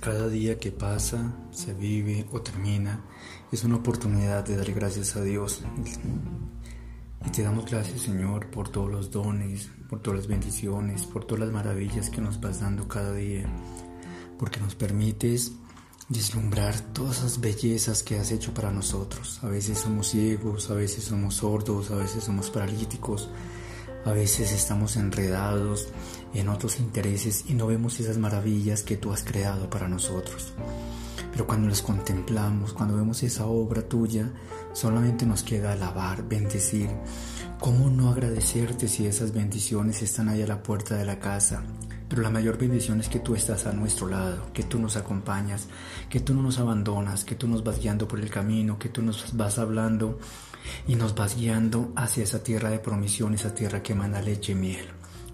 Cada día que pasa, se vive o termina, es una oportunidad de dar gracias a Dios. Y te damos gracias, Señor, por todos los dones, por todas las bendiciones, por todas las maravillas que nos vas dando cada día, porque nos permites vislumbrar todas esas bellezas que has hecho para nosotros. A veces somos ciegos, a veces somos sordos, a veces somos paralíticos, a veces estamos enredados en otros intereses y no vemos esas maravillas que tú has creado para nosotros. Pero cuando las contemplamos, cuando vemos esa obra tuya, solamente nos queda alabar, bendecir. ¿Cómo no agradecerte si esas bendiciones están ahí a la puerta de la casa? Pero la mayor bendición es que tú estás a nuestro lado, que tú nos acompañas, que tú no nos abandonas, que tú nos vas guiando por el camino, que tú nos vas hablando y nos vas guiando hacia esa tierra de promisión, esa tierra que emana leche y miel.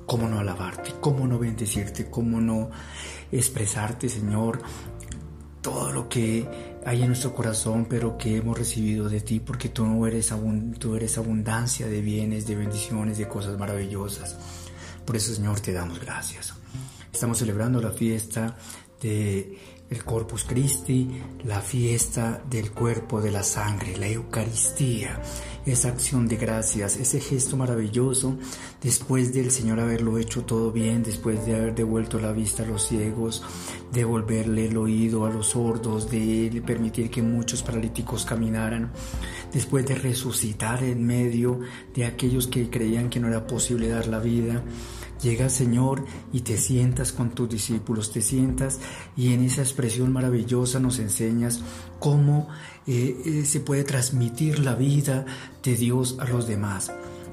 ¿Cómo no alabarte? ¿Cómo no bendecirte? ¿Cómo no expresarte, Señor, todo lo que hay en nuestro corazón, pero que hemos recibido de ti, porque tú, no eres, tú eres abundancia de bienes, de bendiciones, de cosas maravillosas. Por eso, Señor, te damos gracias. Estamos celebrando la fiesta el Corpus Christi, la fiesta del cuerpo, de la sangre, la Eucaristía, esa acción de gracias, ese gesto maravilloso después del Señor haberlo hecho todo bien, después de haber devuelto la vista a los ciegos, devolverle el oído a los sordos, de permitir que muchos paralíticos caminaran, después de resucitar en medio de aquellos que creían que no era posible dar la vida Llega Señor y te sientas con tus discípulos, te sientas y en esa expresión maravillosa nos enseñas cómo eh, eh, se puede transmitir la vida de Dios a los demás.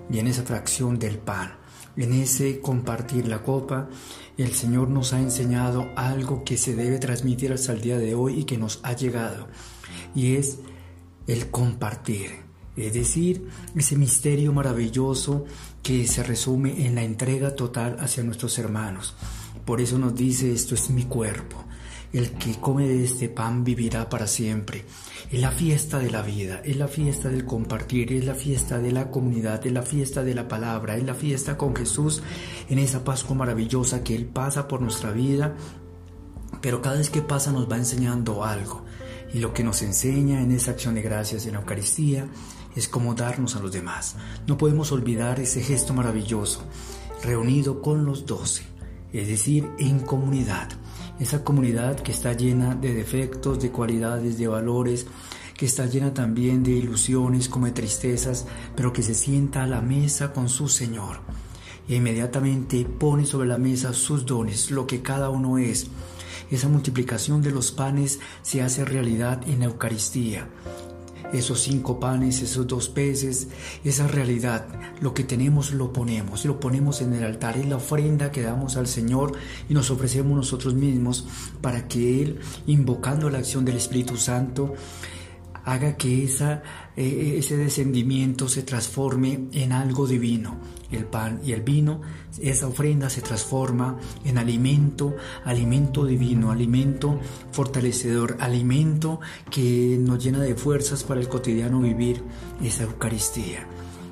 Y en esa fracción del pan, en ese compartir la copa, el Señor nos ha enseñado algo que se debe transmitir hasta el día de hoy y que nos ha llegado. Y es el compartir es decir, ese misterio maravilloso que se resume en la entrega total hacia nuestros hermanos. Por eso nos dice, esto es mi cuerpo. El que come de este pan vivirá para siempre. Es la fiesta de la vida, es la fiesta del compartir, es la fiesta de la comunidad, es la fiesta de la palabra, es la fiesta con Jesús en esa Pascua maravillosa que Él pasa por nuestra vida, pero cada vez que pasa nos va enseñando algo. Y lo que nos enseña en esa acción de gracias en la Eucaristía es como darnos a los demás. No podemos olvidar ese gesto maravilloso, reunido con los doce, es decir, en comunidad. Esa comunidad que está llena de defectos, de cualidades, de valores, que está llena también de ilusiones como de tristezas, pero que se sienta a la mesa con su Señor. E inmediatamente pone sobre la mesa sus dones, lo que cada uno es. Esa multiplicación de los panes se hace realidad en la Eucaristía esos cinco panes, esos dos peces, esa realidad, lo que tenemos lo ponemos, lo ponemos en el altar, es la ofrenda que damos al Señor y nos ofrecemos nosotros mismos para que Él, invocando la acción del Espíritu Santo, haga que esa, eh, ese descendimiento se transforme en algo divino. El pan y el vino, esa ofrenda se transforma en alimento, alimento divino, alimento fortalecedor, alimento que nos llena de fuerzas para el cotidiano vivir, esa Eucaristía.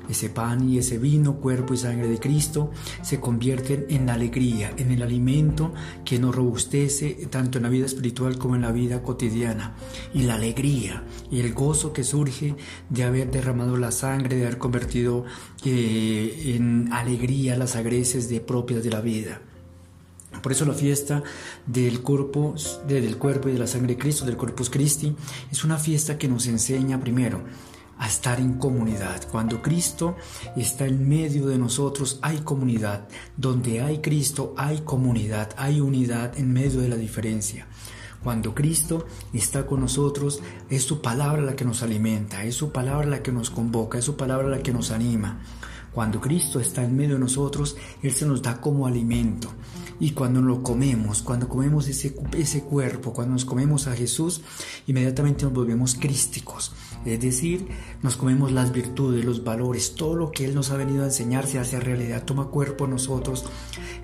Ese pan y ese vino, cuerpo y sangre de Cristo, se convierten en la alegría, en el alimento que nos robustece tanto en la vida espiritual como en la vida cotidiana. Y la alegría y el gozo que surge de haber derramado la sangre, de haber convertido eh, en alegría las agreses de propias de la vida. Por eso la fiesta del cuerpo, del cuerpo y de la sangre de Cristo, del Corpus Christi, es una fiesta que nos enseña primero a estar en comunidad. Cuando Cristo está en medio de nosotros, hay comunidad. Donde hay Cristo, hay comunidad, hay unidad en medio de la diferencia. Cuando Cristo está con nosotros, es su palabra la que nos alimenta, es su palabra la que nos convoca, es su palabra la que nos anima. Cuando Cristo está en medio de nosotros, Él se nos da como alimento. Y cuando lo comemos, cuando comemos ese, ese cuerpo, cuando nos comemos a Jesús, inmediatamente nos volvemos crísticos. Es decir, nos comemos las virtudes, los valores, todo lo que Él nos ha venido a enseñar se hace realidad, toma cuerpo en nosotros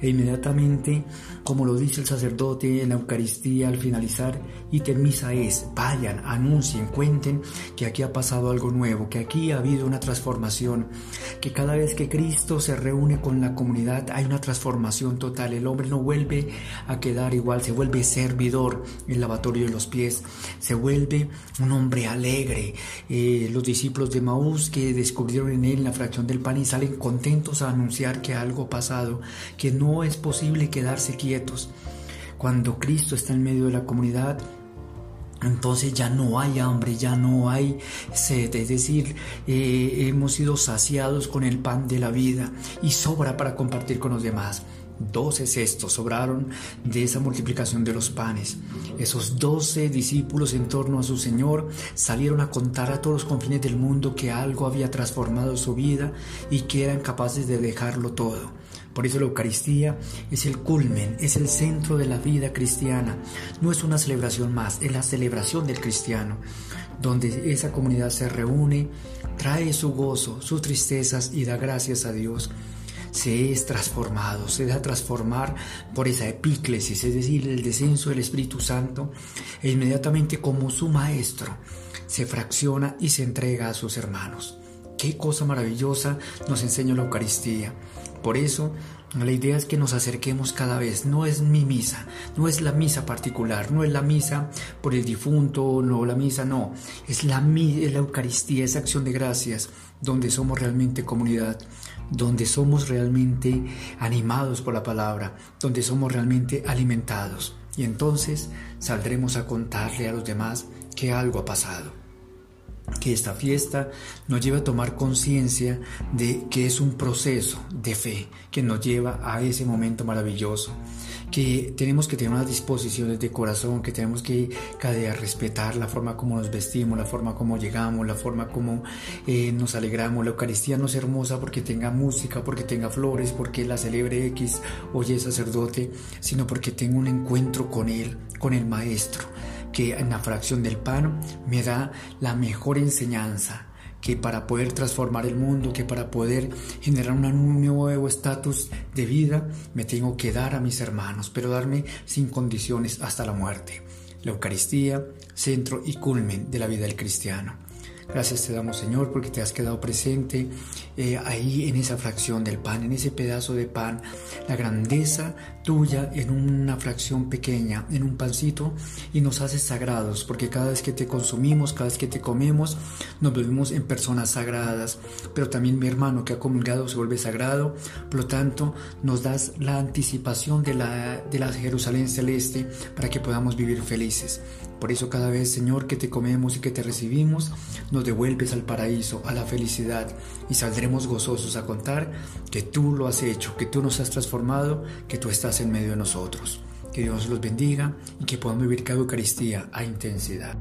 e inmediatamente, como lo dice el sacerdote en la Eucaristía al finalizar, y misa es, vayan, anuncien, cuenten que aquí ha pasado algo nuevo, que aquí ha habido una transformación, que cada vez que Cristo se reúne con la comunidad hay una transformación total, el hombre No vuelve a quedar igual, se vuelve servidor, el lavatorio de los pies, se vuelve un hombre alegre. Eh, los discípulos de Maús que descubrieron en Él la fracción del pan y salen contentos a anunciar que algo ha pasado, que no es posible quedarse quietos. Cuando Cristo está en medio de la comunidad, entonces ya no hay hambre, ya no hay sed, es decir, eh, hemos sido saciados con el pan de la vida y sobra para compartir con los demás. Doce cestos sobraron de esa multiplicación de los panes. Esos doce discípulos en torno a su Señor salieron a contar a todos los confines del mundo que algo había transformado su vida y que eran capaces de dejarlo todo. Por eso la Eucaristía es el culmen, es el centro de la vida cristiana. No es una celebración más, es la celebración del cristiano, donde esa comunidad se reúne, trae su gozo, sus tristezas y da gracias a Dios se es transformado, se da transformar por esa epíclesis, es decir, el descenso del Espíritu Santo, e inmediatamente como su Maestro se fracciona y se entrega a sus hermanos. Qué cosa maravillosa nos enseña la Eucaristía. Por eso, la idea es que nos acerquemos cada vez. No es mi misa, no es la misa particular, no es la misa por el difunto, no la misa, no. Es la, es la Eucaristía, esa acción de gracias, donde somos realmente comunidad, donde somos realmente animados por la palabra, donde somos realmente alimentados. Y entonces saldremos a contarle a los demás que algo ha pasado que esta fiesta nos lleva a tomar conciencia de que es un proceso de fe que nos lleva a ese momento maravilloso, que tenemos que tener unas disposiciones de corazón, que tenemos que cada respetar la forma como nos vestimos, la forma como llegamos, la forma como eh, nos alegramos. La Eucaristía no es hermosa porque tenga música, porque tenga flores, porque la celebre X o Y sacerdote, sino porque tengo un encuentro con Él, con el Maestro que en la fracción del pan me da la mejor enseñanza que para poder transformar el mundo, que para poder generar un nuevo estatus de vida, me tengo que dar a mis hermanos, pero darme sin condiciones hasta la muerte. La Eucaristía, centro y culmen de la vida del cristiano. Gracias te damos Señor porque te has quedado presente eh, ahí en esa fracción del pan, en ese pedazo de pan, la grandeza tuya en una fracción pequeña, en un pancito y nos haces sagrados porque cada vez que te consumimos, cada vez que te comemos, nos volvemos en personas sagradas. Pero también mi hermano que ha comulgado se vuelve sagrado, por lo tanto nos das la anticipación de la, de la Jerusalén celeste para que podamos vivir felices. Por eso cada vez, Señor, que te comemos y que te recibimos, nos devuelves al paraíso, a la felicidad, y saldremos gozosos a contar que tú lo has hecho, que tú nos has transformado, que tú estás en medio de nosotros. Que Dios los bendiga y que podamos vivir cada Eucaristía a intensidad.